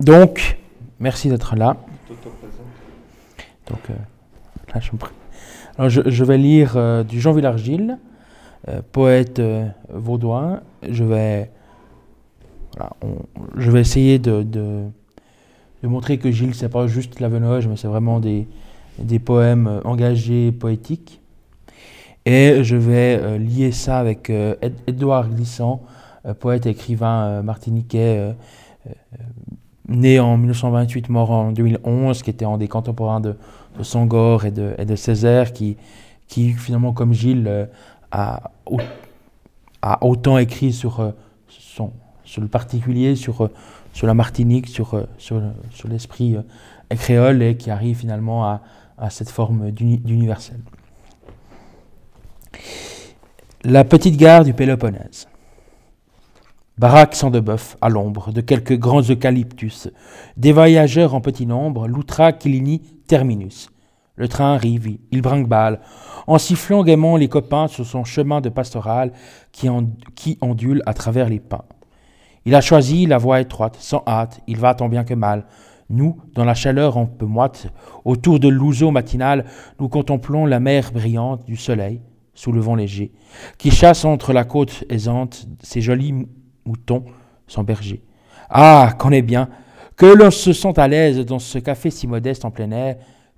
Donc, merci d'être là. Donc, euh, là, je, Alors, je, vais lire euh, du Jean Villargil, euh, poète euh, vaudois. Je vais, je vais essayer de, montrer que Gilles, c'est pas juste l'Avenoge, mais c'est vraiment des, des poèmes engagés, poétiques. Et je vais lier ça avec Édouard Glissant, poète et écrivain martiniquais, né en 1928, mort en 2011, qui était un des contemporains de, de Sangor et de, et de Césaire, qui, qui finalement, comme Gilles, euh, a, a autant écrit sur, euh, son, sur le particulier, sur, euh, sur la Martinique, sur, sur, sur l'esprit créole, et qui arrive finalement à, à cette forme d'uni- d'universel. La petite gare du Péloponnèse. Baraque sans de bœuf, à l'ombre de quelques grands eucalyptus. Des voyageurs en petit nombre, l'outra Quilini terminus. Le train arrive, il brinque-balle, en sifflant gaiement les copains sur son chemin de pastoral qui, ondule à travers les pins. Il a choisi la voie étroite, sans hâte, il va tant bien que mal. Nous, dans la chaleur un peu moite, autour de l'ouzo matinal, nous contemplons la mer brillante du soleil, sous le vent léger, qui chasse entre la côte aisante ses jolis mou- moutons sans berger. Ah, qu'on est bien, que l'on se sent à l'aise dans ce café si modeste en plein air,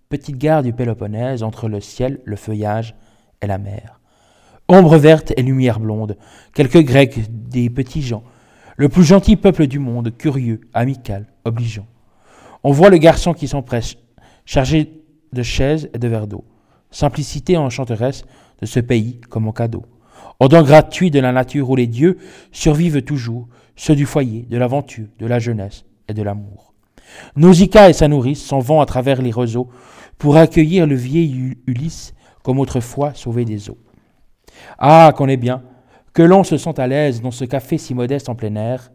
petite gare du Péloponnèse entre le ciel, le feuillage et la mer. Ombre verte et lumière blonde, quelques Grecs, des petits gens, le plus gentil peuple du monde, curieux, amical, obligeant. On voit le garçon qui s'empresse, chargé de chaises et de verres d'eau. Simplicité enchanteresse de ce pays comme en cadeau. Ordre gratuit de la nature où les dieux survivent toujours, ceux du foyer, de l'aventure, de la jeunesse et de l'amour. Nausicaa et sa nourrice s'en vont à travers les roseaux pour accueillir le vieil Ulysse comme autrefois sauvé des eaux. Ah, qu'on est bien, que l'on se sent à l'aise dans ce café si modeste en plein air,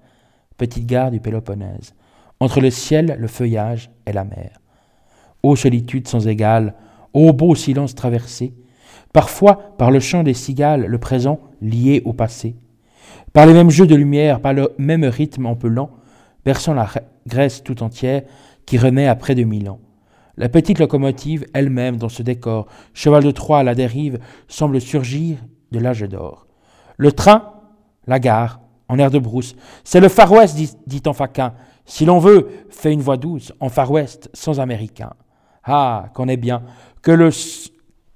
petite gare du Péloponnèse, entre le ciel, le feuillage et la mer. Ô solitude sans égale, ô beau silence traversé, parfois par le chant des cigales, le présent lié au passé, par les mêmes jeux de lumière, par le même rythme lent, berçant la Grèce tout entière qui renaît après de mille ans. La petite locomotive elle-même dans ce décor, cheval de Troie à la dérive, semble surgir de l'âge d'or. Le train, la gare, en air de brousse, c'est le Far West, dit, en faquin. Si l'on veut, fait une voix douce, en Far West, sans américain. Ah, qu'on est bien, que, le,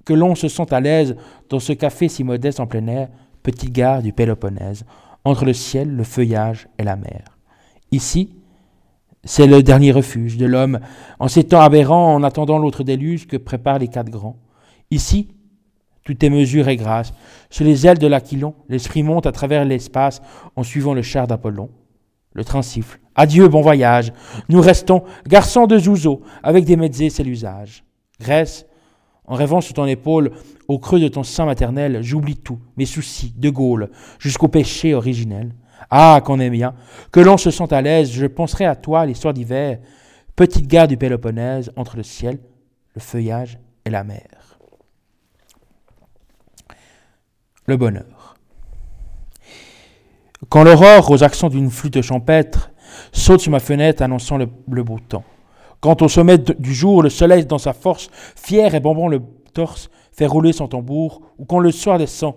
que l'on se sent à l'aise dans ce café si modeste en plein air, petite gare du Péloponnèse, entre le ciel, le feuillage et la mer. Ici, c'est le dernier refuge de l'homme, en ces temps aberrants, en attendant l'autre déluge que préparent les quatre grands. Ici, tout est mesure et grâce. Sur les ailes de l'Aquilon, l'esprit monte à travers l'espace en suivant le char d'Apollon. Le train siffle. Adieu, bon voyage. Nous restons, garçons de Zouzo, avec des mezzés, c'est l'usage. Grèce, en rêvant sur ton épaule, au creux de ton sein maternel, j'oublie tout, mes soucis, de Gaulle, jusqu'au péché originel. Ah, qu'on aime bien, que l'on se sent à l'aise, je penserai à toi l'histoire d'hiver, petite gare du Péloponnèse, entre le ciel, le feuillage et la mer. Le bonheur. Quand l'aurore, aux accents d'une flûte champêtre, saute sur ma fenêtre annonçant le beau temps. Quand au sommet du jour, le soleil dans sa force, fier et bombant le torse, fait rouler son tambour, ou quand le soir descend,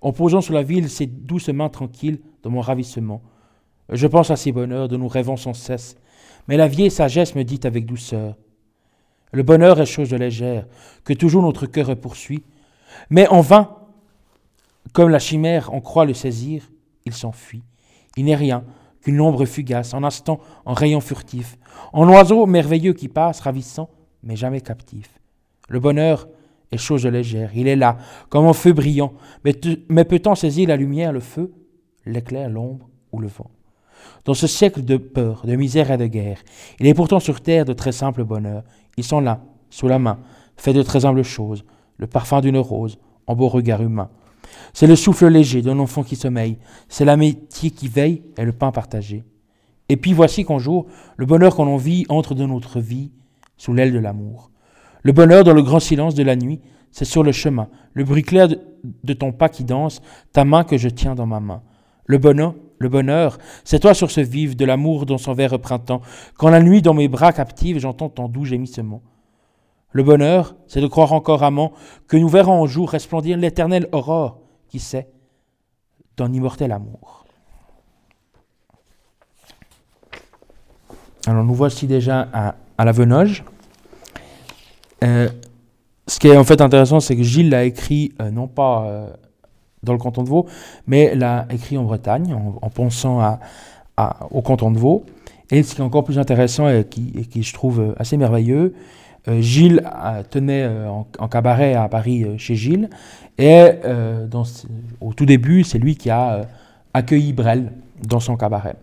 en posant sur la ville ses douces mains tranquilles dans mon ravissement. Je pense à ces bonheurs dont nous rêvons sans cesse, mais la vieille sagesse me dit avec douceur. Le bonheur est chose légère, que toujours notre cœur poursuit, mais en vain, comme la chimère en croit le saisir, il s'enfuit. Il n'est rien qu'une ombre fugace, en instant, en rayon furtif, en oiseau merveilleux qui passe, ravissant, mais jamais captif. Le bonheur est chose légère, il est là, comme un feu brillant, mais, peut-on saisir la lumière, le feu, l'éclair, l'ombre ou le vent? Dans ce siècle de peur, de misère et de guerre, il est pourtant sur terre de très simples bonheurs. Ils sont là, sous la main, faits de très humbles choses, le parfum d'une rose, en beau regard humain. C'est le souffle léger d'un enfant qui sommeille, c'est l'amitié qui veille et le pain partagé. Et puis voici qu'un jour, le bonheur qu'on en vit entre dans notre vie sous l'aile de l'amour. Le bonheur dans le grand silence de la nuit, c'est sur le chemin, le bruit clair de, ton pas qui danse, ta main que je tiens dans ma main. Le bonheur, le bonheur, c'est toi sur ce vif de l'amour dans son verre printemps, quand la nuit dans mes bras captive j'entends ton doux gémissement. Le bonheur, c'est de croire encore, amant, que nous verrons un jour resplendir l'éternelle aurore, qui sait, ton immortel amour. Alors nous voici déjà à, la Venoge. Euh, ce qui est en fait intéressant, c'est que Gilles l'a écrit euh, non pas euh, dans le canton de Vaud, mais l'a écrit en Bretagne, en, pensant à, au canton de Vaud. Et ce qui est encore plus intéressant et qui, et qui je trouve assez merveilleux, Gilles euh, tenait euh, en, cabaret à Paris chez Gilles. Et au tout début, c'est lui qui a accueilli Brel dans son cabaret.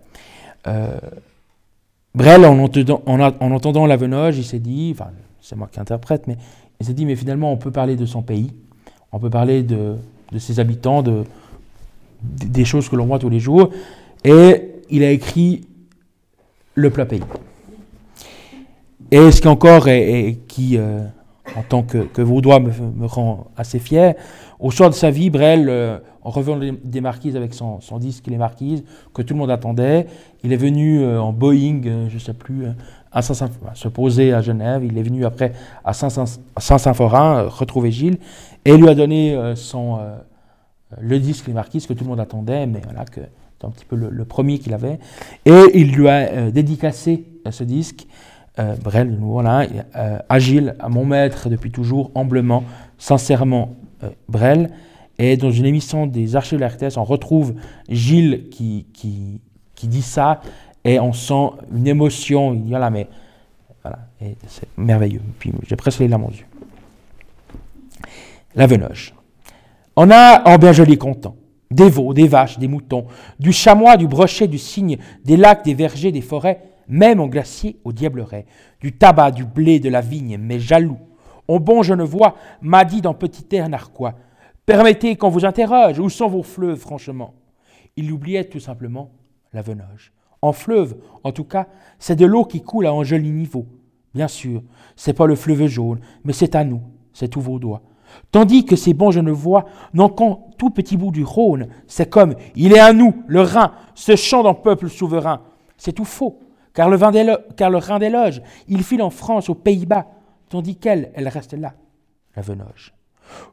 Brel, en entendant, en, entendant la Venoge, il s'est dit, enfin, c'est moi qui interprète, mais il s'est dit, mais finalement, on peut parler de son pays, on peut parler de, de ses habitants, de, des choses que l'on voit tous les jours. Et il a écrit Le plat pays. Et ce qui encore et qui, euh, en tant que, que vaudois, me, rend assez fier, au soir de sa vie, Brel, euh, en revenant des Marquises avec son, son, disque Les Marquises, que tout le monde attendait, il est venu euh, en Boeing, je ne sais plus, à Saint se poser à Genève, il est venu après à Saint-Symphorin, retrouver Gilles, et lui a donné son, le disque Les Marquises que tout le monde attendait, mais voilà, que c'est un petit peu le premier qu'il avait, et il lui a dédicacé ce disque, euh, Brel, voilà, euh, agile, à mon maître depuis toujours, humblement, sincèrement, euh, Brel. Et dans une émission des archives de on retrouve Gilles qui, qui, qui, dit ça, et on sent une émotion, il dit, voilà, mais voilà, c'est merveilleux. Puis j'ai presque les larmes aux yeux. La Venoge. On a en bien joli content des veaux, des vaches, des moutons, du chamois, du brochet, du cygne, des lacs, des vergers, des forêts, même en glacier au diableret, du tabac, du blé, de la vigne, mais jaloux. On bon vois, m'a dit dans petit air narquois, permettez qu'on vous interroge, où sont vos fleuves, franchement? Il oubliait tout simplement la Venoge. En fleuve, en tout cas, c'est de l'eau qui coule à un joli niveau. Bien sûr, c'est pas le fleuve jaune, mais c'est à nous, c'est tous vos doigts. Tandis que ces bons genevois n'ont qu'un tout petit bout du Rhône, c'est comme il est à nous, le Rhin, ce chant d'un peuple souverain. C'est tout faux car le, car le déloge, il file en France, aux Pays-Bas, tandis qu'elle, elle reste là, la Venoge.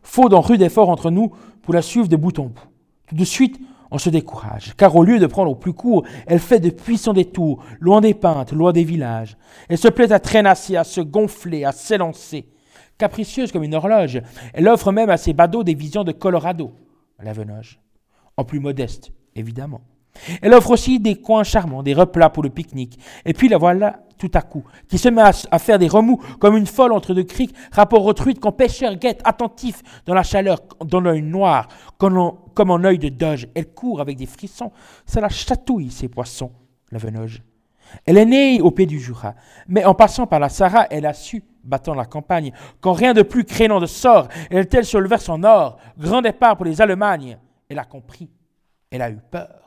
Faut d'un rude effort entre nous pour la suivre de bout en bout. Tout de suite, on se décourage, car au lieu de prendre au plus court, elle fait de puissants détours, loin des peintes, loin des villages. Elle se plaît à traînasser, à se gonfler, à s'élancer. Capricieuse comme une horloge, elle offre même à ses badauds des visions de Colorado, la Venoge. En plus modeste, évidemment. Elle offre aussi des coins charmants, des replats pour le pique-nique. Et puis la voilà tout à coup, qui se met à, faire des remous comme une folle entre deux criques, rapport aux truites qu'on pêcheur guette, attentif dans la chaleur, dans l'œil noir, comme, comme en œil de doge. Elle court avec des frissons, ça la chatouille, ces poissons, la venoge. Elle est née au pied du Jura, mais en passant par la Sarah, elle a su, battant la campagne, qu'en rien de plus créant de sort, elle est-elle sur le versant nord, grand départ pour les Allemagnes. Elle a compris, elle a eu peur.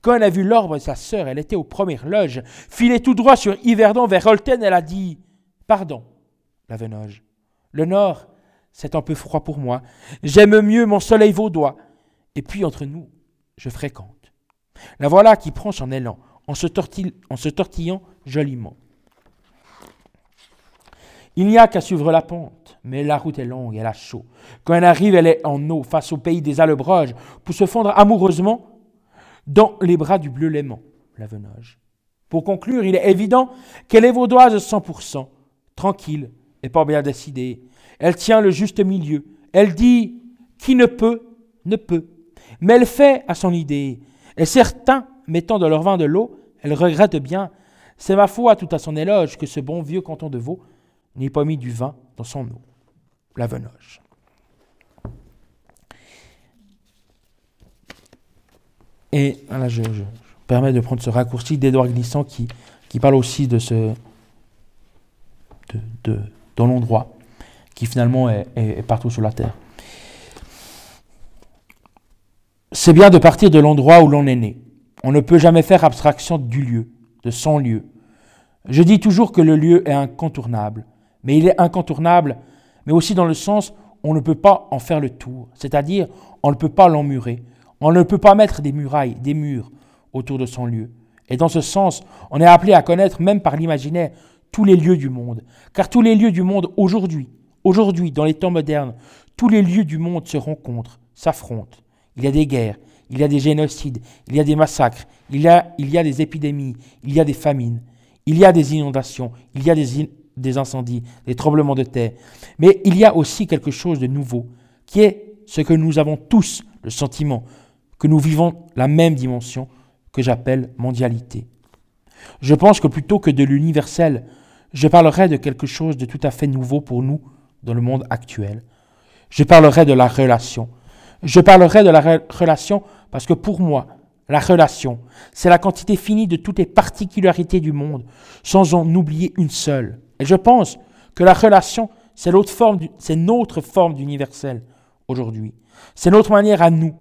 Quand elle a vu l'ordre de sa sœur, elle était aux premières loges, filait tout droit sur Yverdon vers Holten, elle a dit Pardon, la Venoge. Le nord, c'est un peu froid pour moi. J'aime mieux mon soleil vaudois. Et puis entre nous, je fréquente. La voilà qui prend son élan, en se, en se tortillant joliment. Il n'y a qu'à suivre la pente, mais la route est longue, elle a chaud. Quand elle arrive, elle est en eau, face au pays des Allebroges, pour se fondre amoureusement dans les bras du bleu léman, la Venoge. Pour conclure, il est évident qu'elle est vaudoise 100%, tranquille et pas bien décidée. Elle tient le juste milieu. Elle dit qui ne peut, ne peut. Mais elle fait à son idée. Et certains, mettant dans leur vin de l'eau, elle regrette bien. C'est ma foi tout à son éloge que ce bon vieux canton de Vaud n'ait pas mis du vin dans son eau. La Et voilà, je, je, permets de prendre ce raccourci d'Edouard Glissant qui, qui parle aussi de ce. de, de, dans l'endroit, qui finalement est, est, partout sur la terre. C'est bien de partir de l'endroit où l'on est né. On ne peut jamais faire abstraction du lieu, de son lieu. Je dis toujours que le lieu est incontournable, mais il est incontournable, mais aussi dans le sens où on ne peut pas en faire le tour, c'est-à-dire on ne peut pas l'emmurer, on ne peut pas mettre des murailles, des murs. autour de son lieu. Et dans ce sens, on est appelé à connaître, même par l'imaginaire, tous les lieux du monde. Car tous les lieux du monde aujourd'hui, aujourd'hui, dans les temps modernes, tous les lieux du monde se rencontrent, s'affrontent. Il y a des guerres, il y a des génocides, il y a des massacres, il y a, des épidémies, il y a des famines, il y a des inondations, il y a des incendies, des tremblements de terre. Mais il y a aussi quelque chose de nouveau, qui est ce que nous avons tous le sentiment, que nous vivons la même dimension que j'appelle mondialité. Je pense que plutôt que de l'universel, je parlerai de quelque chose de tout à fait nouveau pour nous dans le monde actuel. Je parlerai de la relation. Je parlerai de la relation parce que pour moi, la relation, c'est la quantité finie de toutes les particularités du monde, sans en oublier une seule. Et je pense que la relation, c'est notre forme d'universel aujourd'hui. C'est notre manière à nous,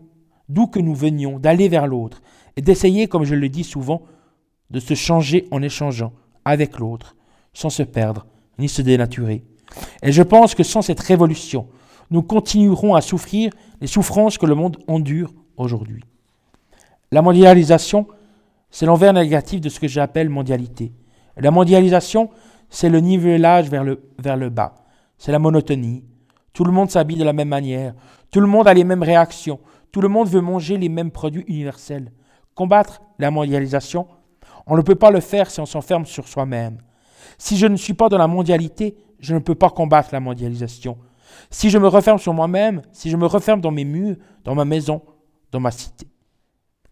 d'où que nous venions, d'aller vers l'autre et d'essayer, comme je le dis souvent, de se changer en échangeant avec l'autre, sans se perdre ni se dénaturer. Et je pense que sans cette révolution, nous continuerons à souffrir les souffrances que le monde endure aujourd'hui. La mondialisation, c'est l'envers négatif de ce que j'appelle mondialité. La mondialisation, c'est le nivellage vers le, vers le bas. C'est la monotonie. Tout le monde s'habille de la même manière. Tout le monde a les mêmes réactions. Tout le monde veut manger les mêmes produits universels. Combattre la mondialisation, on ne peut pas le faire si on s'enferme sur soi-même. Si je ne suis pas dans la mondialité, je ne peux pas combattre la mondialisation. Si je me referme sur moi-même, si je me referme dans mes murs, dans ma maison, dans ma cité.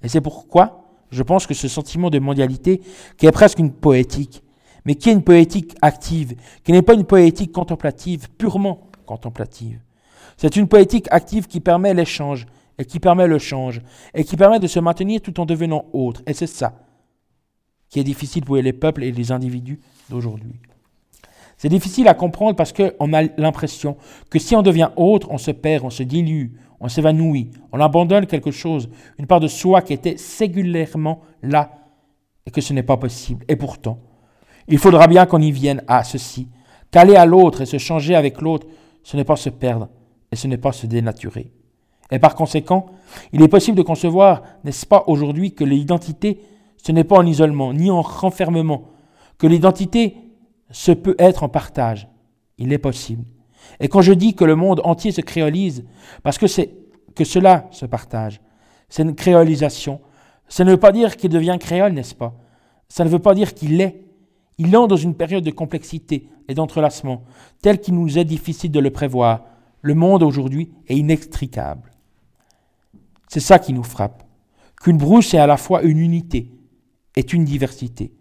Et c'est pourquoi je pense que ce sentiment de mondialité, qui est presque une poétique, mais qui est une poétique active, qui n'est pas une poétique contemplative, purement contemplative. C'est une poétique active qui permet l'échange, et qui permet le change, et qui permet de se maintenir tout en devenant autre. Et c'est ça qui est difficile pour les peuples et les individus d'aujourd'hui. C'est difficile à comprendre parce qu'on a l'impression que si on devient autre, on se perd, on se dilue, on s'évanouit, on abandonne quelque chose, une part de soi qui était singulièrement là, et que ce n'est pas possible. Et pourtant, il faudra bien qu'on y vienne à ceci, qu'aller à l'autre et se changer avec l'autre, ce n'est pas se perdre, et ce n'est pas se dénaturer. Et par conséquent, il est possible de concevoir, n'est-ce pas aujourd'hui, que l'identité, ce n'est pas en isolement, ni en renfermement, que l'identité, ce peut être en partage. Il est possible. Et quand je dis que le monde entier se créolise, parce que c'est que cela se partage, c'est une créolisation. Ça ne veut pas dire qu'il devient créole, n'est-ce pas? Ça ne veut pas dire qu'il est. Il entre dans une période de complexité et d'entrelacement, tel qu'il nous est difficile de le prévoir. Le monde aujourd'hui est inextricable. C'est ça qui nous frappe. Qu'une brousse est à la fois une unité et une diversité.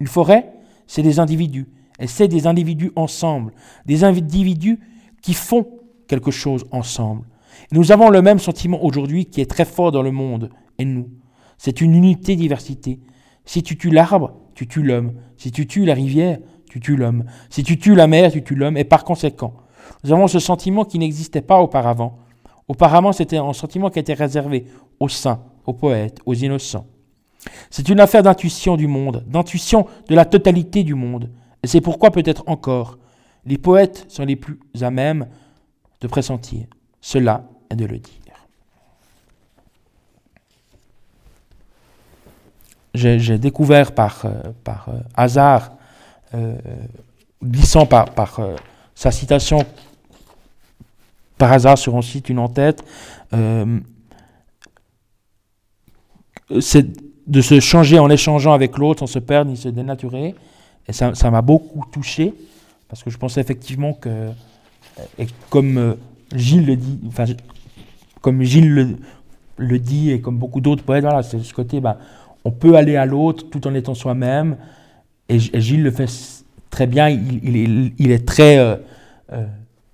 Une forêt, c'est des individus. Et c'est des individus ensemble. Des individus qui font quelque chose ensemble. Nous avons le même sentiment aujourd'hui qui est très fort dans le monde et nous. C'est une unité-diversité. Si tu tues l'arbre, tu tues l'homme. Si tu tues la rivière, tu tues l'homme. Si tu tues la mer, tu tues l'homme. Et par conséquent, nous avons ce sentiment qui n'existait pas auparavant. Auparavant, c'était un sentiment qui était réservé aux saints, aux poètes, aux innocents. C'est une affaire d'intuition du monde, d'intuition de la totalité du monde. Et c'est pourquoi peut-être encore les poètes sont les plus à même de pressentir cela et de le dire. J'ai découvert par, euh, euh, hasard, euh, glissant par sa citation par hasard sur un site, une en-tête, euh, c'est de se changer en échangeant avec l'autre, sans se perdre ni se dénaturer. Et ça, m'a beaucoup touché, parce que je pensais effectivement que, et comme euh, Gilles le dit, enfin, comme Gilles le, dit, et comme beaucoup d'autres poètes, voilà, c'est ce côté, bah, on peut aller à l'autre tout en étant soi-même. Et, Gilles le fait très bien, il, il, est, très euh,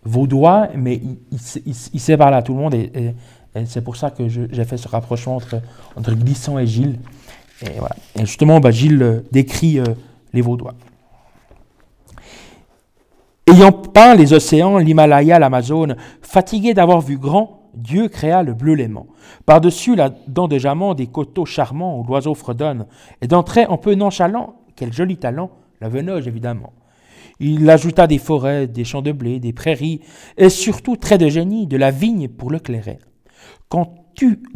vaudois, mais il, parler à tout le monde et, c'est pour ça que j'ai fait ce rapprochement entre, Glissant et Gilles. Et, voilà. justement, bah, Gilles euh, décrit euh, les Vaudois. Ayant peint les océans, l'Himalaya, l'Amazone, fatigué d'avoir vu grand, Dieu créa le bleu léman. Par-dessus la dent de diamant des coteaux charmants où l'oiseau fredonne, et d'entrer un peu nonchalant, quel joli talent, la venoge évidemment. Il ajouta des forêts, des champs de blé, des prairies, et surtout, très de génie, de la vigne pour le clairet. Quand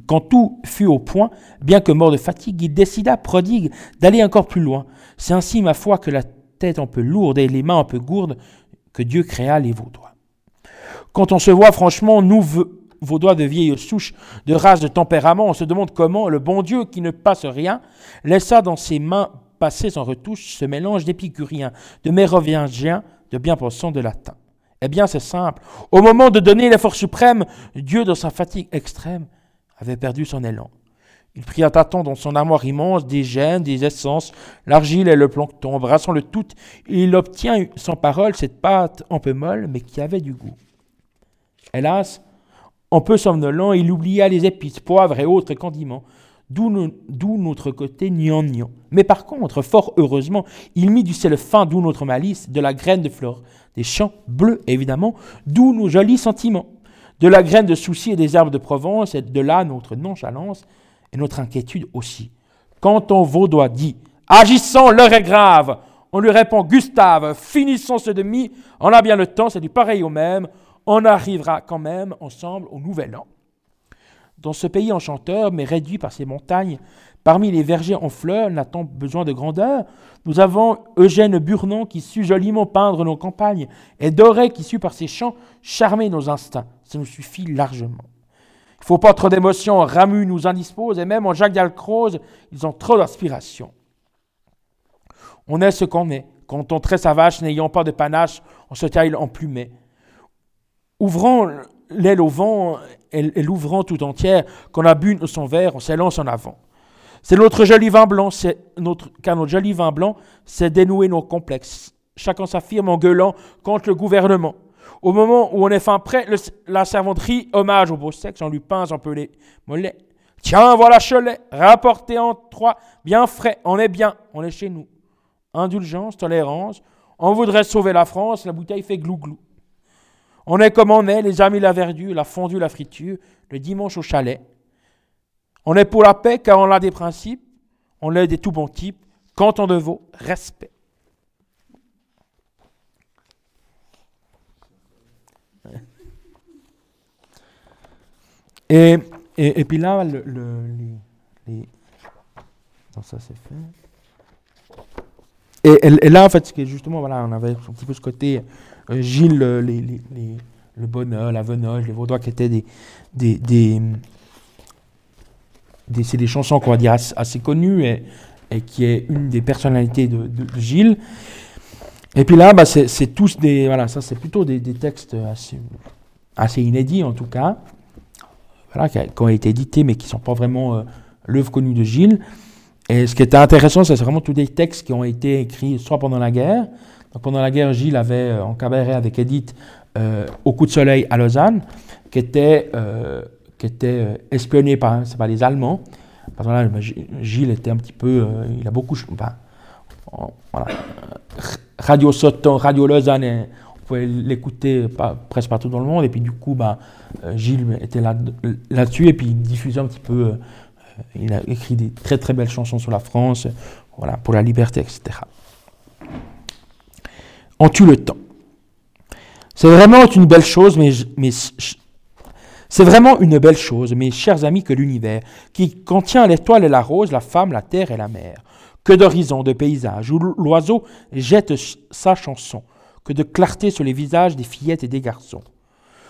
quand tout fut au point, bien que mort de fatigue, il décida, prodigue, d'aller encore plus loin. C'est ainsi, ma foi, que la tête un peu lourde et les mains un peu gourdes, que Dieu créa les vaudois. Quand on se voit franchement, nous, vaudois de vieille souche, de race, de tempérament, on se demande comment le bon Dieu, qui ne passe rien, laissa dans ses mains passer sans retouche ce mélange d'épicuriens, de mérovingiens, de bien-pensants, de latins. Eh bien, c'est simple. Au moment de donner l'effort suprême, Dieu, dans sa fatigue extrême, avait perdu son élan. Il prit à tâtons dans son armoire immense des gènes, des essences, l'argile et le plancton. Embrassant le tout, il obtient sans parole cette pâte un peu molle, mais qui avait du goût. Hélas, un peu somnolent, il oublia les épices, poivres et autres condiments, d'où notre côté gnangnan. Mais par contre, fort heureusement, il mit du sel fin, d'où notre malice, de la graine de fleur, des champs bleus évidemment, d'où nos jolis sentiments, de la graine de souci et des herbes de Provence, et de là notre nonchalance et notre inquiétude aussi. Quand on vaudois dit Agissons, l'heure est grave, on lui répond Gustave, finissons ce demi, on a bien le temps, c'est du pareil au même, on arrivera quand même ensemble au nouvel an. Dans ce pays enchanteur, mais réduit par ses montagnes, parmi les vergers en fleurs, n'a-t-on besoin de grandeur? Nous avons Eugène Burnon qui sut joliment peindre nos campagnes, et Doré qui sut par ses chants charmer nos instincts. Ça nous suffit largement. Il faut pas trop d'émotion, Ramu nous indispose, et même en Jacques Dalcroze, ils ont trop d'inspiration. On est ce qu'on est. Quand on traite sa vache, n'ayant pas de panache, on se taille en plumet. Ouvrant l'aile au vent et, l'ouvrant tout entière, qu'on a son verre, on s'élance en avant. C'est notre joli vin blanc, c'est notre, car notre joli vin blanc, c'est dénouer nos complexes. Chacun s'affirme en gueulant contre le gouvernement. Au moment où on est fin prêt, la servanterie, hommage au beau sexe, on lui pince un peu les mollets. Tiens, voilà Cholet, rapporté en trois, bien frais, on est bien, on est chez nous. Indulgence, tolérance, on voudrait sauver la France, la bouteille fait glou-glou. On est comme on est, les amis la verdure, la fondue, la friture, le dimanche au chalet. On est pour la paix car on a des principes, on est des tout bons types, canton de veau, respect. Et, et, puis là, le, les, ça c'est fait. Et, et, là, en fait, justement, voilà, on avait un petit peu ce côté Gilles, les, le Bonheur, la Venoge, les Vaudois qui étaient des, des, des, c'est des chansons qu'on va dire assez, connues et, et, qui est une des personnalités de, Gilles. Et puis là, bah, c'est tous des, voilà, ça c'est plutôt des, textes assez, inédits en tout cas voilà, qui, ont été édités mais qui ne sont pas vraiment euh, l'œuvre connue de Gilles. Et ce qui était intéressant, c'est vraiment tous des textes qui ont été écrits soit pendant la guerre. Donc pendant la guerre, Gilles avait euh, en cabaret avec Edith euh, Au coup de soleil à Lausanne, qui était, qui était espionné par, les Allemands. Là, Gilles était un petit peu. il a beaucoup. Radio Soton, Radio Lausanne pouvait l'écouter presque partout dans le monde. Et puis du coup, bah, euh, Gilles était là, là-dessus et puis il diffusait un petit peu. Euh, il a écrit des très très belles chansons sur la France, voilà, pour la liberté, etc. On tue le temps. C'est vraiment une belle chose, mes chers amis, que l'univers, qui contient l'étoile et la rose, la femme, la terre et la mer. Que d'horizons, de paysages, où l'oiseau jette sa chanson, que de clarté sur les visages des fillettes et des garçons.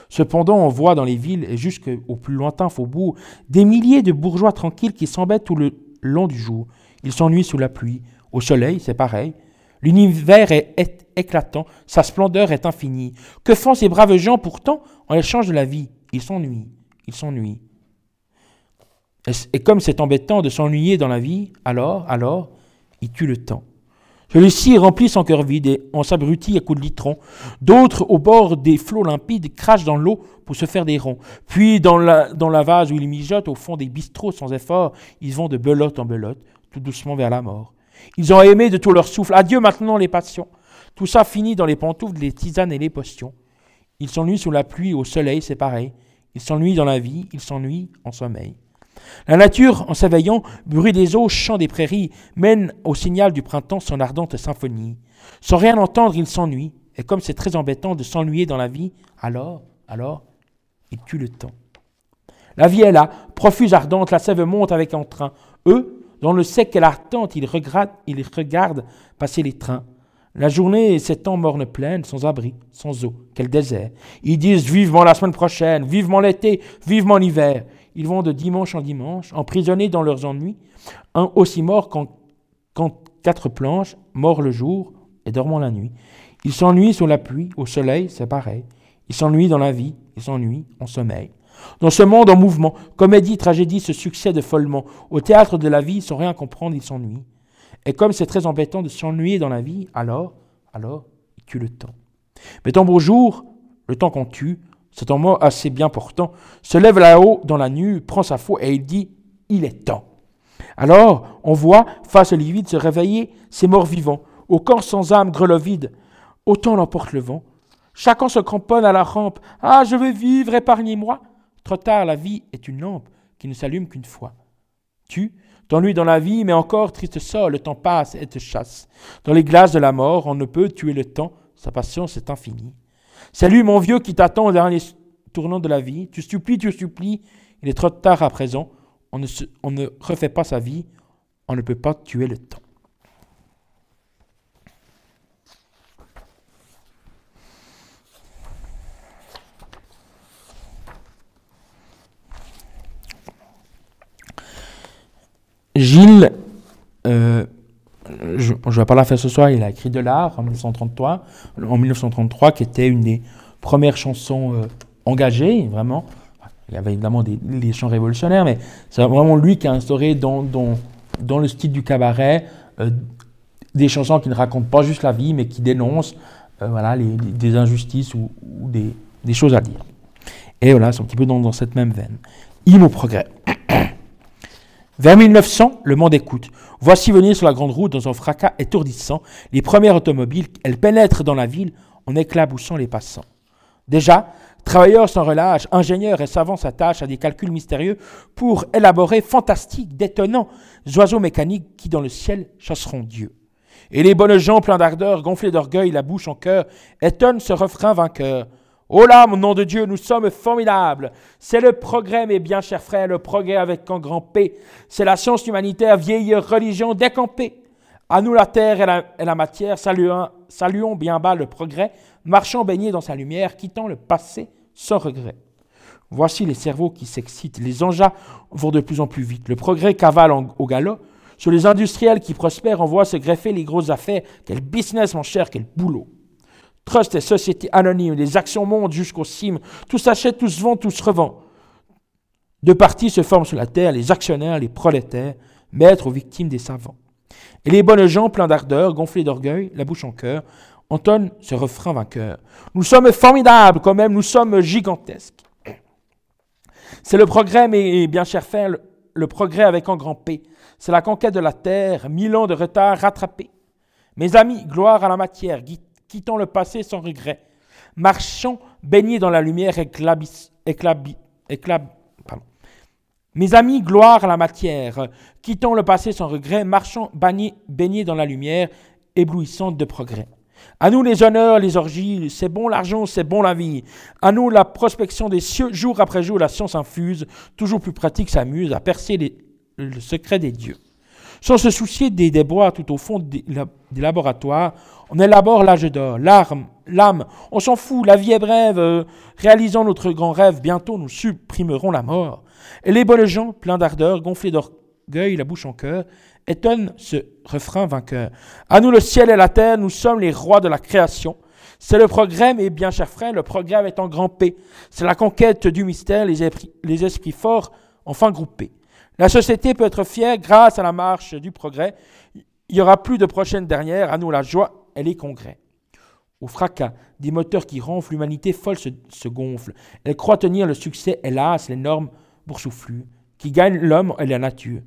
Cependant, on voit dans les villes et jusqu'au plus lointain faubourg des milliers de bourgeois tranquilles qui s'embêtent tout le long du jour. Ils s'ennuient sous la pluie. Au soleil, c'est pareil. L'univers est, éclatant, sa splendeur est infinie. Que font ces braves gens pourtant? En échange de la vie Ils s'ennuient, ils s'ennuient. Et comme c'est embêtant de s'ennuyer dans la vie, alors, alors, ils tuent le temps. Celui-ci remplit son cœur vide et on s'abrutit à coups de litron. D'autres, au bord des flots limpides, crachent dans l'eau pour se faire des ronds. Puis, dans la, dans la vase où ils mijotent, au fond des bistrots sans effort, ils vont de belote en belote, tout doucement vers la mort. Ils ont aimé de tout leur souffle. Adieu maintenant les passions. Tout ça finit dans les pantoufles, les tisanes et les potions. Ils s'ennuient sous la pluie, au soleil, c'est pareil. Ils s'ennuient dans la vie, ils s'ennuient en sommeil. La nature, en s'éveillant, bruit des eaux, chant des prairies, mène au signal du printemps son ardente symphonie. Sans rien entendre, il s'ennuie, et comme c'est très embêtant de s'ennuyer dans la vie, alors, alors, il tue le temps. La vie est là, profuse, ardente, la sève monte avec entrain. Eux, dans le sec qu'elle attente, ils ils regardent passer les trains. La journée s'étend morne pleine, sans abri, sans eau, quel désert. Ils disent vivement la semaine prochaine, vivement l'été, vivement l'hiver. Ils vont de dimanche en dimanche, emprisonnés dans leurs ennuis, un aussi mort qu'en quatre planches, mort le jour et dormant la nuit. Ils s'ennuient sous la pluie, au soleil, c'est pareil. Ils s'ennuient dans la vie, ils s'ennuient en sommeil. Dans ce monde en mouvement, comédie, tragédie se succèdent follement. Au théâtre de la vie, sans rien comprendre, ils s'ennuient. Et comme c'est très embêtant de s'ennuyer dans la vie, alors, alors, il tue le temps. Mais ton beau jour, le temps qu'on tue, c'est un mot assez bien portant, se lève là-haut dans la nuit, prend sa faux et il dit Il est temps. Alors, on voit, face au livide, se réveiller ces morts vivants, au corps sans âme vide, autant l'emporte le vent. Chacun se cramponne à la rampe Ah, je veux vivre, épargnez-moi Trop tard, la vie est une lampe qui ne s'allume qu'une fois. Tu t'ennuies dans la vie, mais encore, triste sort, le temps passe et te chasse. Dans les glaces de la mort, on ne peut tuer le temps, sa patience est infinie. Salut mon vieux qui t'attend au dernier tournant de la vie. Tu supplies, tu supplies, il est trop tard à présent. On ne refait pas sa vie, on ne peut pas tuer le temps. Gilles, euh, je ne vais pas la faire ce soir, il a écrit de l'art en 1933, en 1933, qui était une des premières chansons euh, engagées, vraiment. Il y avait évidemment des, chants révolutionnaires, mais c'est vraiment lui qui a instauré dans, dans, le style du cabaret euh, des chansons qui ne racontent pas juste la vie, mais qui dénoncent voilà, des injustices ou, des, des, choses à dire. Et voilà, c'est un petit peu dans, dans cette même veine. Hymne au progrès. Vers 1900, le monde écoute. Voici venir sur la grande route dans un fracas étourdissant les premières automobiles. Elles pénètrent dans la ville en éclaboussant les passants. Déjà, travailleurs sans relâche, ingénieurs et savants s'attachent à des calculs mystérieux pour élaborer fantastiques, détonnants oiseaux mécaniques qui dans le ciel chasseront Dieu. Et les bonnes gens pleins d'ardeur, gonflés d'orgueil, la bouche en cœur, étonnent ce refrain vainqueur. Oh là, mon nom de Dieu, nous sommes formidables. C'est le progrès, mes bien chers frères, le progrès avec un grand P. C'est la science humanitaire, vieille religion décampée. À nous la terre et la, matière, saluons, bien bas le progrès, marchons baignés dans sa lumière, quittant le passé sans regret. Voici les cerveaux qui s'excitent, les engins vont de plus en plus vite, le progrès cavale au galop. Sur les industriels qui prospèrent, on voit se greffer les grosses affaires. Quel business, mon cher, quel boulot. Trust et sociétés anonymes, les actions montent jusqu'au cime, tout s'achète, tout se vend, tout se revend. Deux partis se forment sur la terre, les actionnaires, les prolétaires, maîtres aux victimes des savants. Et les bonnes gens, pleins d'ardeur, gonflés d'orgueil, la bouche en cœur, entonnent ce refrain vainqueur. Nous sommes formidables quand même, nous sommes gigantesques. C'est le progrès, mes bien chers frères, le progrès avec un grand P. C'est la conquête de la terre, mille ans de retard rattrapés. Mes amis, gloire à la matière, quittons le passé sans regret. Marchons baignés dans la lumière éclabis, éclabis, Mes amis, gloire à la matière, quittons le passé sans regret, marchons baignés dans la lumière éblouissante de progrès. À nous les honneurs, les orgies, c'est bon l'argent, c'est bon la vie. À nous la prospection des cieux, jour après jour la science infuse, toujours plus pratique s'amuse à percer le secret des dieux. Sans se soucier des déboires tout au fond des, laboratoires, on élabore l'âge d'or, l'arme, l'âme, on s'en fout, la vie est brève, euh, réalisons notre grand rêve, bientôt nous supprimerons la mort. Et les bonnes gens, pleins d'ardeur, gonflés d'orgueil, la bouche en cœur, étonnent ce refrain vainqueur. À nous le ciel et la terre, nous sommes les rois de la création. C'est le progrès, mes bien chers frères, le progrès avec en grand P. C'est la conquête du mystère, les esprits forts enfin groupés. La société peut être fière grâce à la marche du progrès. Il y aura plus de prochaines dernières, à nous la joie et les congrès. Au fracas des moteurs qui ronflent, l'humanité folle se, gonfle. Elle croit tenir le succès, hélas, les normes boursouflues, qui gagnent l'homme et la nature.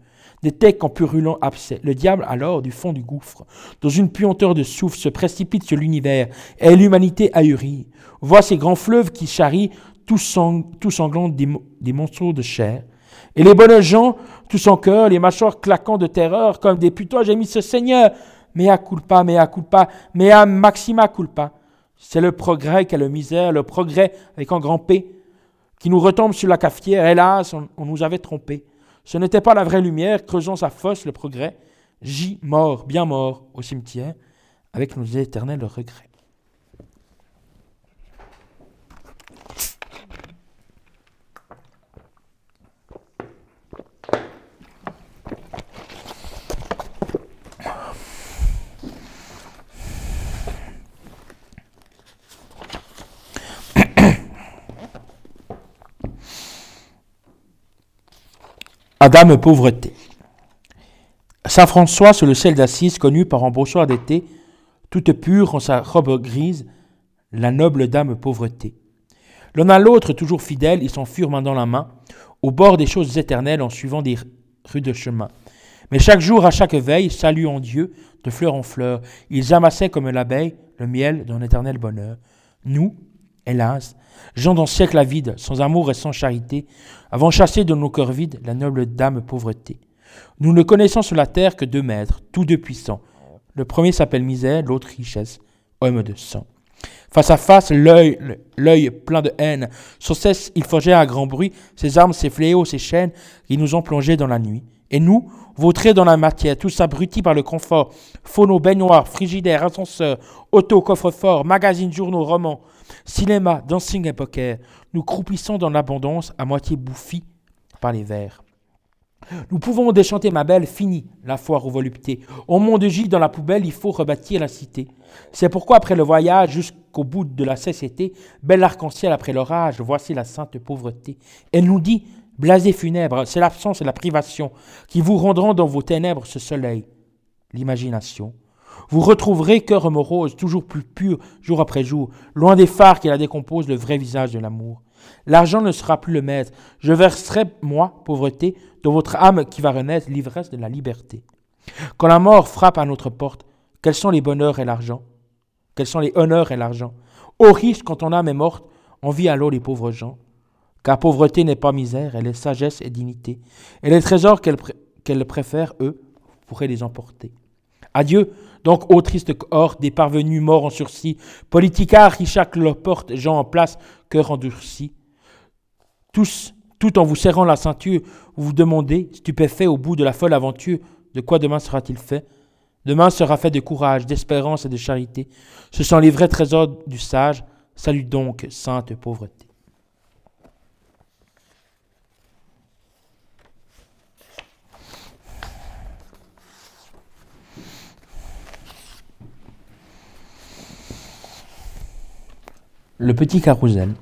Des têtes en purulent abcès. Le diable, alors, du fond du gouffre, dans une puanteur de souffle, se précipite sur l'univers, et l'humanité ahurie. Voit ces grands fleuves qui charrient, tous, sanglants des, des de chair. Et les bonnes gens, tous en cœur, les mâchoires claquant de terreur, comme des putois, j'ai mis ce Seigneur. Mea culpa, mea culpa, mea maxima culpa. C'est le progrès qu'est le misère, le progrès avec un grand P, qui nous retombe sur la cafetière. Hélas, on, nous avait trompés. Ce n'était pas la vraie lumière, creusant sa fosse, le progrès. J'y mort, bien mort, au cimetière, avec nos éternels regrets. Adam pauvreté. Saint François sur le ciel d'Assise, connu par un beau soir d'été, toute pure en sa robe grise, la noble dame pauvreté. L'un à l'autre, toujours fidèles, ils s'enfurent main dans la main, au bord des choses éternelles en suivant des rues de chemin. Mais chaque jour, à chaque veille, saluant Dieu, de fleur en fleur, ils amassaient comme l'abeille le miel d'un éternel bonheur. Nous, hélas, gens d'un siècle avide, sans amour et sans charité, avons chassé de nos cœurs vides la noble dame pauvreté. Nous ne connaissons sur la terre que deux maîtres, tous deux puissants. Le premier s'appelle misère, l'autre richesse, homme de sang. Face à face, l'œil, plein de haine, sans cesse il forgeait à grand bruit ses armes, ses fléaux, ses chaînes qui nous ont plongés dans la nuit. Et nous, vautrés dans la matière, tous abrutis par le confort, phonos, baignoires, frigidaires, ascenseurs, auto, coffre-fort, magazines, journaux, romans, Cinéma, dancing et poker, nous croupissons dans l'abondance à moitié bouffis par les vers. Nous pouvons déchanter ma belle, fini la foire aux voluptés. Au monde J, dans la poubelle, il faut rebâtir la cité. C'est pourquoi, après le voyage jusqu'au bout de la cécité, bel arc-en-ciel après l'orage, voici la sainte pauvreté. Elle nous dit, blasé funèbre, c'est l'absence et la privation qui vous rendront dans vos ténèbres ce soleil, l'imagination. Vous retrouverez cœur morose, toujours plus pur jour après jour, loin des phares qui la décomposent le vrai visage de l'amour. L'argent ne sera plus le maître. Je verserai, moi, pauvreté, dans votre âme qui va renaître l'ivresse de la liberté. Quand la mort frappe à notre porte, quels sont les bonheurs et l'argent? Quels sont les honneurs et l'argent? Au risque, quand ton âme est morte, on vit alors les pauvres gens. Car pauvreté n'est pas misère, elle est sagesse et dignité. Et les trésors qu'elle préfère, eux, pourraient les emporter. Adieu, donc, ô triste horde des parvenus morts en sursis, politicards Richard porte, gens en place, cœur endurci. Tous, tout en vous serrant la ceinture, vous vous demandez, stupéfait au bout de la folle aventure, de quoi demain sera-t-il fait? Demain sera fait de courage, d'espérance et de charité. Ce sont les vrais trésors du sage. Salut donc, sainte pauvreté. Le petit carrousel.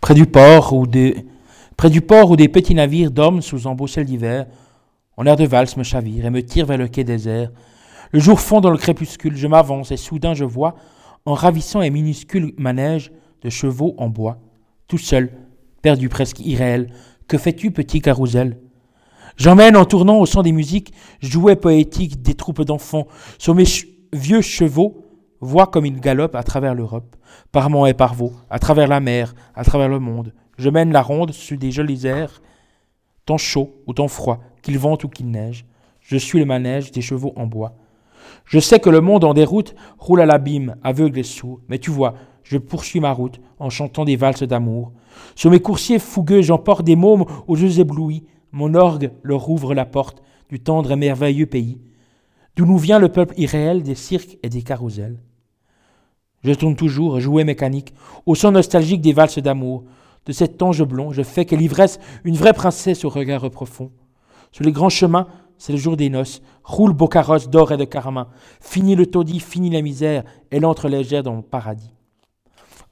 Près du port où des, petits navires dorment sous ciel d'hiver, en air de valse me chavire et me tire vers le quai désert. Le jour fond dans le crépuscule, je m'avance et soudain je vois, en ravissant et minuscule manège de chevaux en bois, tout seul, perdu presque irréel. Que fais-tu, petit carrousel? J'emmène en tournant au son des musiques, jouets poétiques des troupes d'enfants, sur mes vieux chevaux, Vois comme il galope à travers l'Europe, par monts et par vaux, à travers la mer, à travers le monde. Je mène la ronde sur des jolis airs, tant chaud ou tant froid, qu'il vente ou qu'il neige. Je suis le manège des chevaux en bois. Je sais que le monde en déroute roule à l'abîme, aveugle et sourd, mais tu vois, je poursuis ma route en chantant des valses d'amour. Sur mes coursiers fougueux, j'emporte des mômes aux yeux éblouis. Mon orgue leur ouvre la porte du tendre et merveilleux pays, d'où nous vient le peuple irréel des cirques et des carousels. Je tourne toujours, jouet mécanique, au son nostalgique des valses d'amour. De cet ange blond, je fais que l'ivresse une vraie princesse au regard profond. Sur les grands chemins, c'est le jour des noces. Roule beau carrosse d'or et de carmin. Fini le taudis, fini la misère, elle entre légère dans le paradis.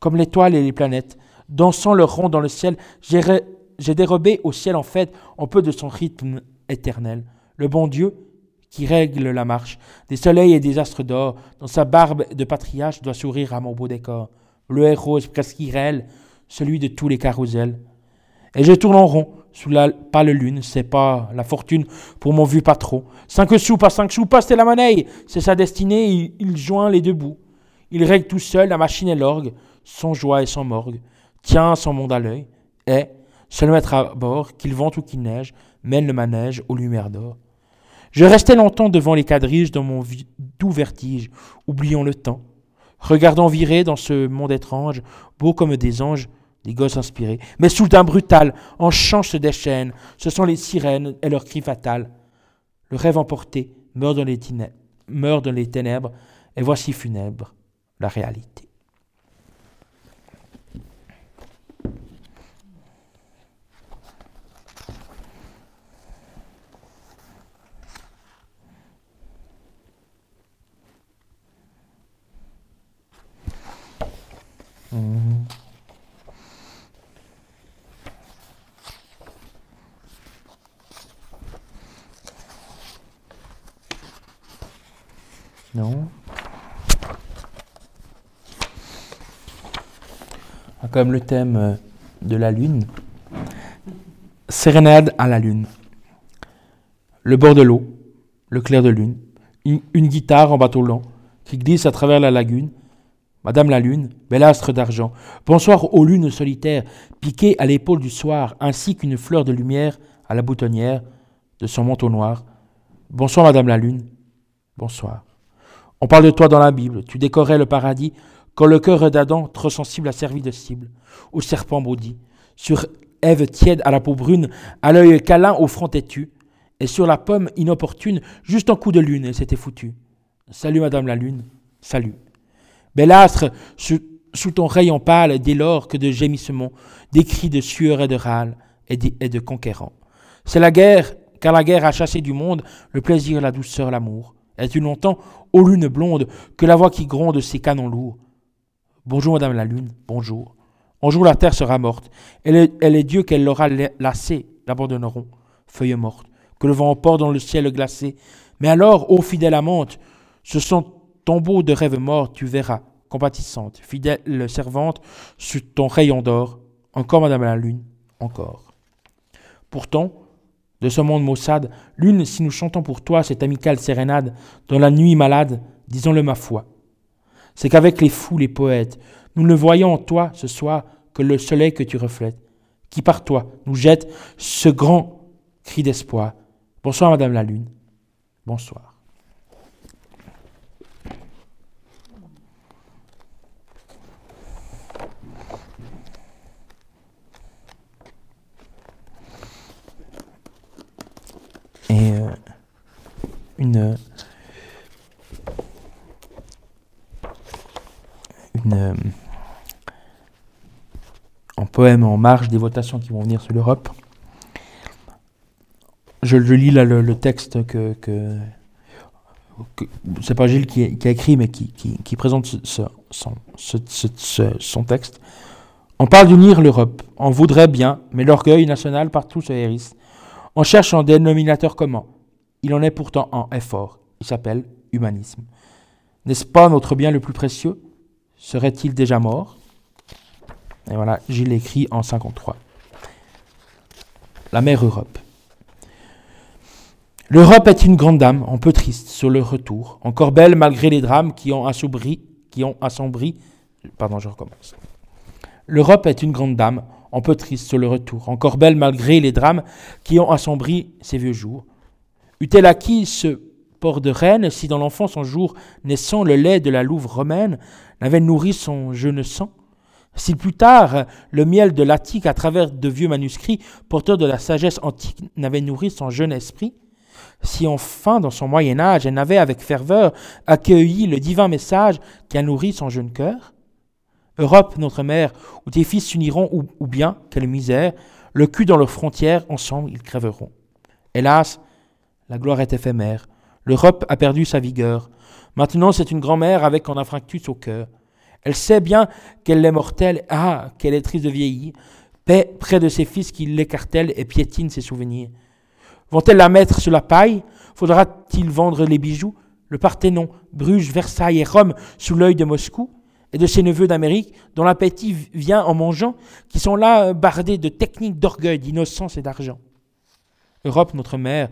Comme l'étoile et les planètes, dansant leur rond dans le ciel, j'ai dérobé au ciel en fait un peu de son rythme éternel. Le bon Dieu, qui règle la marche, des soleils et des astres d'or, dans sa barbe de patriarche doit sourire à mon beau décor, bleu et rose presque irréel, celui de tous les carousels. Et je tourne en rond, sous la pâle lune, c'est pas la fortune pour mon vieux patron. Cinq sous, pas cinq sous, pas c'est la monnaie, c'est sa destinée, il, joint les deux bouts. Il règle tout seul la machine et l'orgue, sans joie et sans morgue, tient son monde à l'œil, et, seul maître à bord, qu'il vente ou qu'il neige, mène le manège aux lumières d'or. Je restais longtemps devant les quadriges dans mon doux vertige, oubliant le temps. Regardant virer dans ce monde étrange, beau comme des anges, des gosses inspirés. Mais soudain brutal, en chant se déchaînent, ce sont les sirènes et leurs cris fatals. Le rêve emporté meurt dans les ténèbres, et voici funèbre la réalité. Non. Ah, comme le thème euh, de la lune. Sérénade à la lune. Le bord de l'eau, le clair de lune, une, une guitare en bateau lent qui glisse à travers la lagune, Madame la Lune, bel astre d'argent, bonsoir aux lunes solitaires, piquées à l'épaule du soir, ainsi qu'une fleur de lumière à la boutonnière de son manteau noir. Bonsoir, Madame la Lune, bonsoir. On parle de toi dans la Bible, tu décorais le paradis quand le cœur d'Adam, trop sensible, a servi de cible, au serpent maudit. Sur Ève tiède à la peau brune, à l'œil câlin au front têtu, et sur la pomme inopportune, juste un coup de lune, et c'était foutu. Salut, Madame la Lune, salut. Bel astre, sous, ton rayon pâle, dès lors que de gémissements, des cris de sueur et de râle et de, conquérants. C'est la guerre, car la guerre a chassé du monde le plaisir, la douceur, l'amour. Es-tu longtemps, ô lune blonde, que la voix qui gronde ses canons lourds Bonjour, Madame la Lune, bonjour. Un jour la terre sera morte, et les, et les dieux qu'elle l'aura lassée l'abandonneront, feuilles mortes, que le vent emporte dans le ciel glacé. Mais alors, ô fidèle amante, ce sont tombeau de rêve mort, tu verras, compatissante, fidèle servante, sur ton rayon d'or, encore Madame la Lune, encore. Pourtant, de ce monde maussade, Lune, si nous chantons pour toi cette amicale sérénade, dans la nuit malade, disons-le ma foi, c'est qu'avec les fous, les poètes, nous ne voyons en toi ce soir que le soleil que tu reflètes, qui par toi nous jette ce grand cri d'espoir. Bonsoir Madame la Lune, bonsoir. et euh, une, une euh, en poème en marge des votations qui vont venir sur l'Europe. Je, lis là le, texte que, c'est pas Gilles qui, a écrit, mais qui, présente son texte. On parle d'unir l'Europe. On voudrait bien, mais l'orgueil national partout se hérisse. On cherche un dénominateur commun. Il en est pourtant un effort. Il s'appelle humanisme. N'est-ce pas notre bien le plus précieux? Serait-il déjà mort? Et voilà, Gilles écrit en 53. La mère Europe. L'Europe est une grande dame, un peu triste sur le retour, encore belle malgré les drames qui ont assombri, qui ont assombri. Pardon, je recommence. L'Europe est une grande dame, un peu triste sur le retour, encore belle malgré les drames qui ont assombri ses vieux jours. Eût-elle acquis ce port de reine si dans l'enfant son jour naissant le lait de la louve romaine n'avait nourri son jeune sang? Si plus tard le miel de l'Attique à travers de vieux manuscrits porteurs de la sagesse antique n'avait nourri son jeune esprit? Si enfin dans son Moyen Âge elle n'avait avec ferveur accueilli le divin message qui a nourri son jeune cœur? Europe, notre mère, où tes fils s'uniront, ou, bien, quelle misère, le cul dans leurs frontières, ensemble ils crèveront. Hélas, la gloire est éphémère. L'Europe a perdu sa vigueur. Maintenant, c'est une grand-mère avec un infractus au cœur. Elle sait bien qu'elle est mortelle, ah, qu'elle est triste de vieillir, paix près de ses fils qui l'écartèlent et piétinent ses souvenirs. Vont-elles la mettre sur la paille? Faudra-t-il vendre les bijoux? Le Parthénon, Bruges, Versailles et Rome sous l'œil de Moscou et de ses neveux d'Amérique, dont l'appétit vient en mangeant, qui sont là bardés de techniques d'orgueil, d'innocence et d'argent. Europe, notre mère,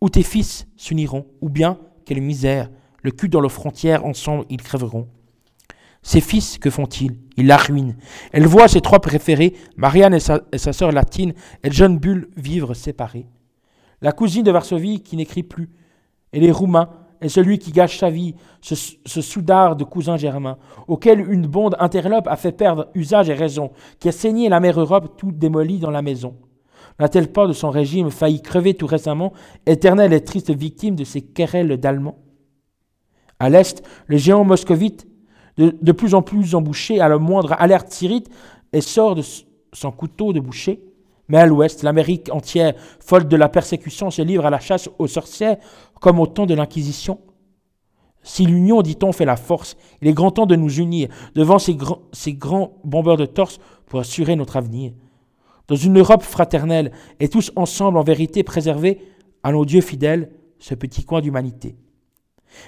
où tes fils s'uniront, ou bien, quelle misère, le cul dans leurs frontières, ensemble ils crèveront. Ses fils, que font-ils? Ils la ruinent. Elle voit ses trois préférés, Marianne et sa, et sœur latine, et John Bull vivre séparés. La cousine de Varsovie qui n'écrit plus, et les Roumains, est celui qui gâche sa vie, ce, ce soudard de cousin germain, auquel une bonde interlope a fait perdre usage et raison, qui a saigné la mère Europe tout démolie dans la maison. N'a-t-elle pas de son régime failli crever tout récemment, éternelle et triste victime de ces querelles d'Allemands? À l'est, le géant moscovite, de, plus en plus embouché à la moindre alerte syrite, et sort de son couteau de boucher. Mais à l'ouest, l'Amérique entière, folle de la persécution, se livre à la chasse aux sorcières comme au temps de l'Inquisition. Si l'union, dit-on, fait la force, il est grand temps de nous unir devant ces, ces grands bombeurs de torse pour assurer notre avenir. Dans une Europe fraternelle et tous ensemble en vérité préserver à nos dieux fidèles ce petit coin d'humanité.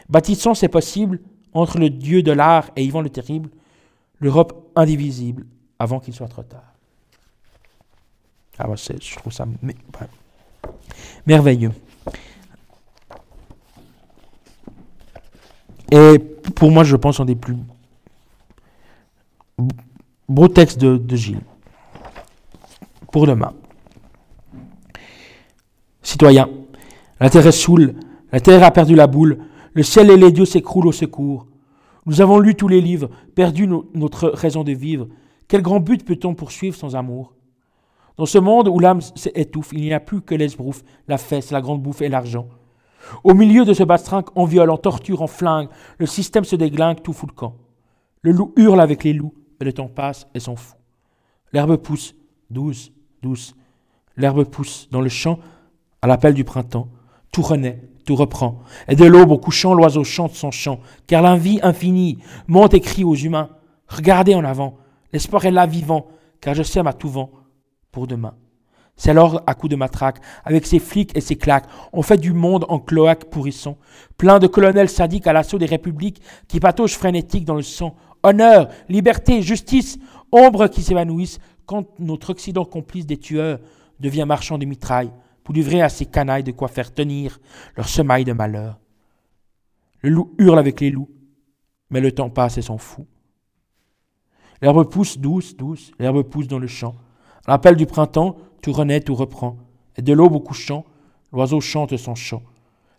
Bâtissons, c'est possible, entre le Dieu de l'art et Yvan le Terrible, l'Europe indivisible avant qu'il soit trop tard. Ah je trouve ça merveilleux. Et pour moi, je pense, un des plus beaux textes de, Gilles. Citoyens, la terre est saoule, la terre a perdu la boule, le ciel et les dieux s'écroulent au secours. Nous avons lu tous les livres, perdu notre raison de vivre. Quel grand but peut-on poursuivre sans amour? Dans ce monde où l'âme s'étouffe, il n'y a plus que l'esbrouf, la fesse, la grande bouffe et l'argent. Au milieu de ce bastrinque, en viol, en torture, en flingue, le système se déglingue, tout fout le camp. Le loup hurle avec les loups, mais le temps passe et s'en fout. L'herbe pousse, douce, douce. L'herbe pousse dans le champ à l'appel du printemps. Tout renaît, tout reprend. Et de l'aube au couchant, l'oiseau chante son chant, car la vie infinie monte et crie aux humains. Regardez en avant, l'espoir est là vivant, car je sème à tout vent pour demain. C'est alors, à coups de matraque, avec ses flics et ses claques, on fait du monde en cloaque pourrisson, plein de colonels sadiques à l'assaut des républiques qui patauchent frénétiques dans le sang. Honneur, liberté, justice, ombre qui s'évanouissent quand notre Occident complice des tueurs devient marchand de mitraille pour livrer à ces canailles de quoi faire tenir leur semaille de malheur. Le loup hurle avec les loups, mais le temps passe et s'en fout. L'herbe pousse douce, douce, l'herbe pousse dans le champ. À l'appel du printemps, tout renaît, tout reprend. Et de l'aube au couchant, l'oiseau chante son chant.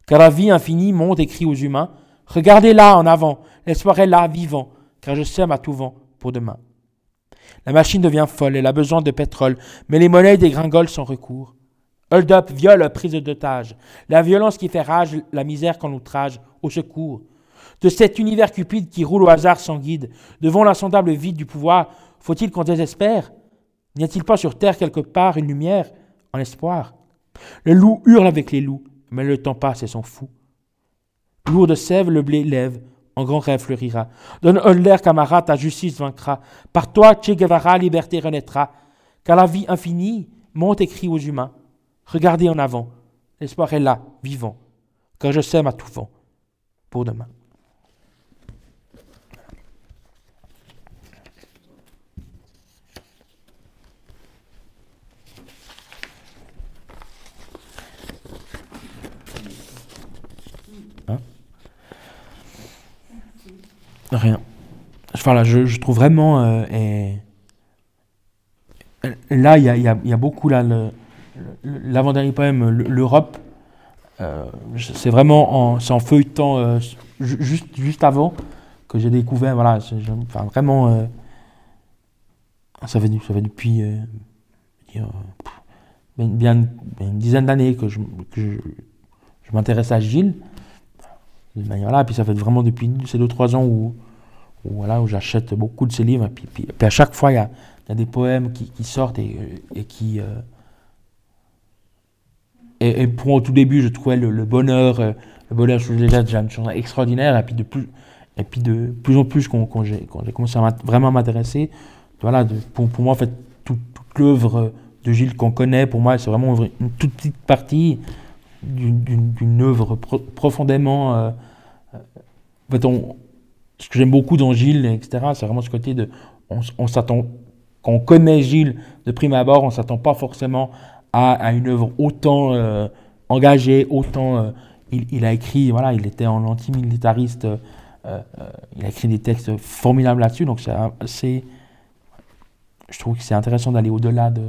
Car la vie infinie monte et crie aux humains Regardez là en avant, l'espoir est là, vivant, car je sème à tout vent pour demain. La machine devient folle, elle a besoin de pétrole, mais les monnaies dégringolent sans recours. Hold up, viol, prise d'otage. La violence qui fait rage, la misère qu'on outrage, au secours. De cet univers cupide qui roule au hasard sans guide, devant l'insondable vide du pouvoir, faut-il qu'on désespère? N'y a-t-il pas sur terre quelque part une lumière, en espoir? Le loup hurle avec les loups, mais le temps passe et s'en fout. Lourd de sève, le blé lève, en grand rêve fleurira. Donne Holder, camarade, ta justice vaincra. Par toi, Che Guevara, liberté renaîtra. Car la vie infinie monte et crie aux humains. Regardez en avant, l'espoir est là, vivant, car je sème à tout vent pour demain. Rien. Je, trouve vraiment. Euh, et... Là, il y a, y, a, beaucoup. L'avant-dernier poème, l'Europe, euh, c'est vraiment en, en feuilletant euh, juste, juste avant que j'ai découvert. Voilà, vraiment. Ça, fait, ça fait depuis. bien, une dizaine d'années que je, je m'intéresse à Gilles de manière-là. Puis ça fait vraiment depuis ces 2-3 ans où, voilà, où j'achète beaucoup de ses livres. Et puis, puis, à chaque fois, il y a, y a, des poèmes qui, sortent et, et qui. Euh, et, pour moi, au tout début, je trouvais le, bonheur, euh, le bonheur, je déjà, déjà une chose extraordinaire. Et puis de plus, et puis de plus en plus, quand, quand j'ai commencé à vraiment m'intéresser, voilà, pour, pour, moi, en fait, toute l'œuvre de Gilles qu'on connaît, pour moi, c'est vraiment une toute petite partie d'une œuvre profondément. Euh, euh, ce que j'aime beaucoup dans Gilles, etc., c'est vraiment ce côté de. On, s'attend. Quand on connaît Gilles de prime abord, on ne s'attend pas forcément à, une œuvre autant euh, engagée, autant. il, il, a écrit, voilà, il était en antimilitariste, il a écrit des textes formidables là-dessus, donc c'est. Je trouve que c'est intéressant d'aller au-delà de,